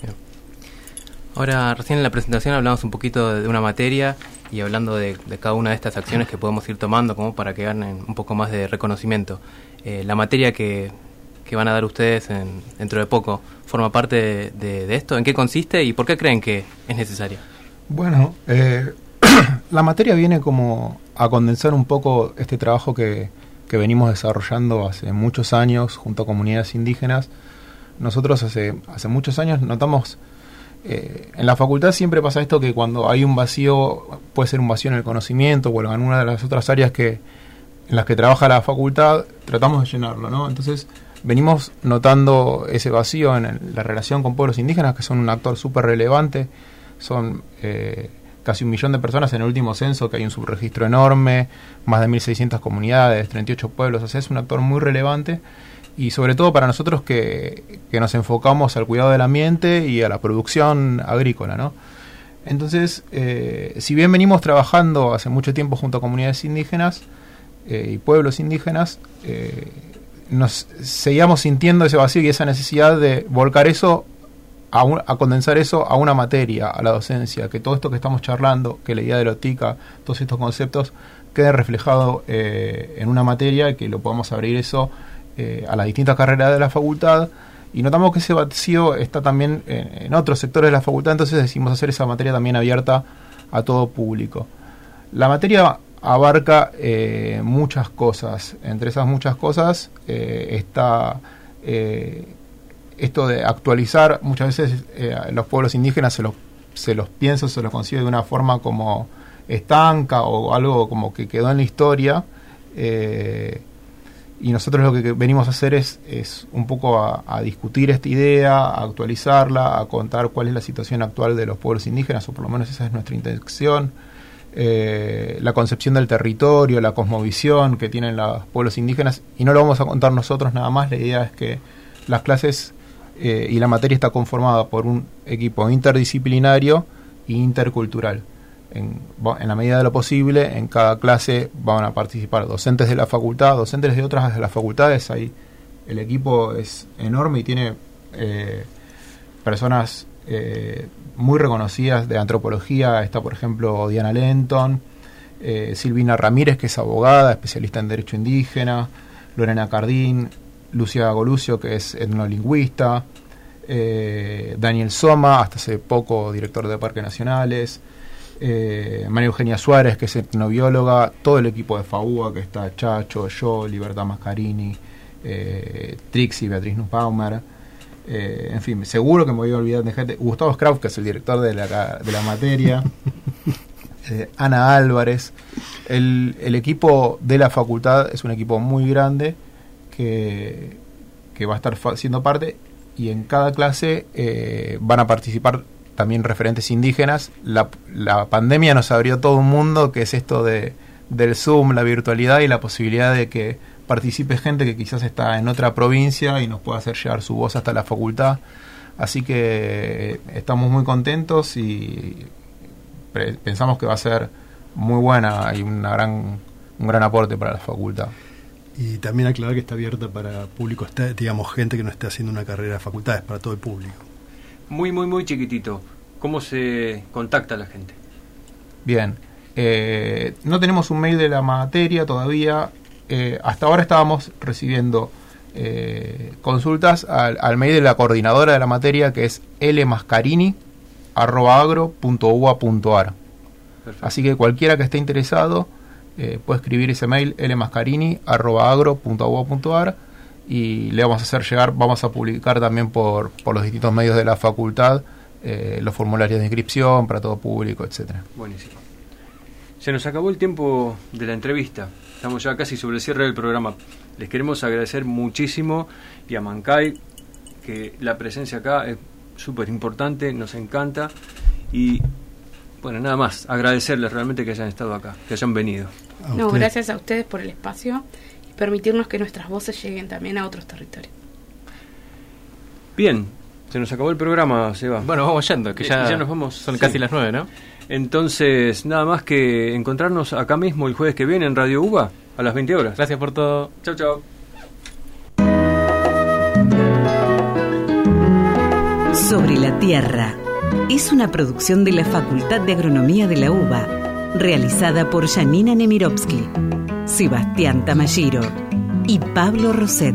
Ahora, recién en la presentación hablamos un poquito de una materia y hablando de, de cada una de estas acciones que podemos ir tomando como para que ganen un poco más de reconocimiento. Eh, la materia que, que van a dar ustedes en- dentro de poco forma parte de, esto. ¿En qué consiste y por qué creen que es necesaria? Bueno, eh, la materia viene como a condensar un poco este trabajo que, que venimos desarrollando hace muchos años junto a comunidades indígenas. Nosotros hace, hace muchos años notamos, eh, en la facultad siempre pasa esto que cuando hay un vacío, puede ser un vacío en el conocimiento o en alguna de las otras áreas que, en las que trabaja la facultad, tratamos de llenarlo, ¿no? Entonces venimos notando ese vacío en la relación con pueblos indígenas, que son un actor súper relevante, son eh, casi un millón de personas en el último censo, que hay un subregistro enorme, más de 1.600 comunidades, 38 pueblos, o sea, es un actor muy relevante y sobre todo para nosotros que, que nos enfocamos al cuidado del ambiente y a la producción agrícola, ¿no? Entonces, eh, si bien venimos trabajando hace mucho tiempo junto a comunidades indígenas eh, y pueblos indígenas, eh, nos seguíamos sintiendo ese vacío y esa necesidad de volcar eso a, un- a condensar eso a una materia, a la docencia, que todo esto que estamos charlando, que la idea de la OTICA, todos estos conceptos, quede reflejado eh, en una materia y que lo podamos abrir eso eh, a las distintas carreras de la facultad. Y notamos que ese vacío está también en, otros sectores de la facultad, entonces decidimos hacer esa materia también abierta a todo público. La materia abarca eh, muchas cosas. Entre esas muchas cosas eh, está esto de actualizar. Muchas veces los pueblos indígenas se los, se los piensa, se los concibe de una forma como estanca o algo como que quedó en la historia. Y nosotros lo que venimos a hacer es, es un poco a, a discutir esta idea, a actualizarla, a contar cuál es la situación actual de los pueblos indígenas, o por lo menos esa es nuestra intención eh, la concepción del territorio, la cosmovisión que tienen los pueblos indígenas, y no lo vamos a contar nosotros nada más, la idea es que las clases eh, y la materia está conformada por un equipo interdisciplinario e intercultural. En, la medida de lo posible, en cada clase van a participar docentes de la facultad, docentes de otras de las facultades, ahí el equipo es enorme y tiene eh, personas eh, muy reconocidas de antropología. Está, por ejemplo, Diana Lenton, eh, Silvina Ramírez, que es abogada, especialista en derecho indígena, Lorena Cardín, Lucia Golucio, que es etnolingüista, Daniel Soma, hasta hace poco director de Parques Nacionales, eh, María Eugenia Suárez, que es etnobióloga, todo el equipo de FAUA, que está Chacho, yo, Libertad Mascarini, eh, Trixie, Beatriz Nussbaumer, eh, en fin, seguro que me voy a olvidar de gente. Gustavo Kraus, que es el director de la, de la materia. eh, Ana Álvarez. El, el equipo de la facultad es un equipo muy grande que, que va a estar siendo parte y en cada clase eh, van a participar también referentes indígenas. La, la pandemia nos abrió todo un mundo que es esto de, del Zoom, la virtualidad y la posibilidad de que participe gente que quizás está en otra provincia y nos pueda hacer llegar su voz hasta la facultad. Así que estamos muy contentos y pensamos que va a ser muy buena y una gran, un gran aporte para la facultad. Y también aclarar que está abierta para público, digamos, gente que no esté haciendo una carrera de facultades, para todo el público. Muy, muy, muy chiquitito. ¿Cómo se contacta la gente? Bien, eh, no tenemos un mail de la materia todavía. Eh, hasta ahora estábamos recibiendo eh, consultas al, mail de la coordinadora de la materia que es lmascarini.agro.ua.ar. Así que cualquiera que esté interesado puede escribir ese mail lmascarini.agro.ua.ar y le vamos a hacer llegar, vamos a publicar también por, por los distintos medios de la facultad los formularios de inscripción para todo público, etcétera. Buenísimo. Se nos acabó el tiempo de la entrevista. Estamos ya casi sobre el cierre del programa. Les queremos agradecer muchísimo y a Mancay que la presencia acá es súper importante, nos encanta y bueno, nada más, agradecerles realmente que hayan estado acá, que hayan venido. No, gracias a ustedes por el espacio permitirnos que nuestras voces lleguen también a otros territorios. Bien, se nos acabó el programa, Seba. Bueno, vamos yendo, que ya, nos vamos. Son casi las nueve, ¿no? Entonces, nada más que encontrarnos acá mismo el jueves que viene en Radio UBA a las 20 horas. Gracias por todo. Chao, chao. Sobre la Tierra es una producción de la Facultad de Agronomía de la UBA, realizada por Janina Nemirovsky, Sebastián Tamashiro y Pablo Roset.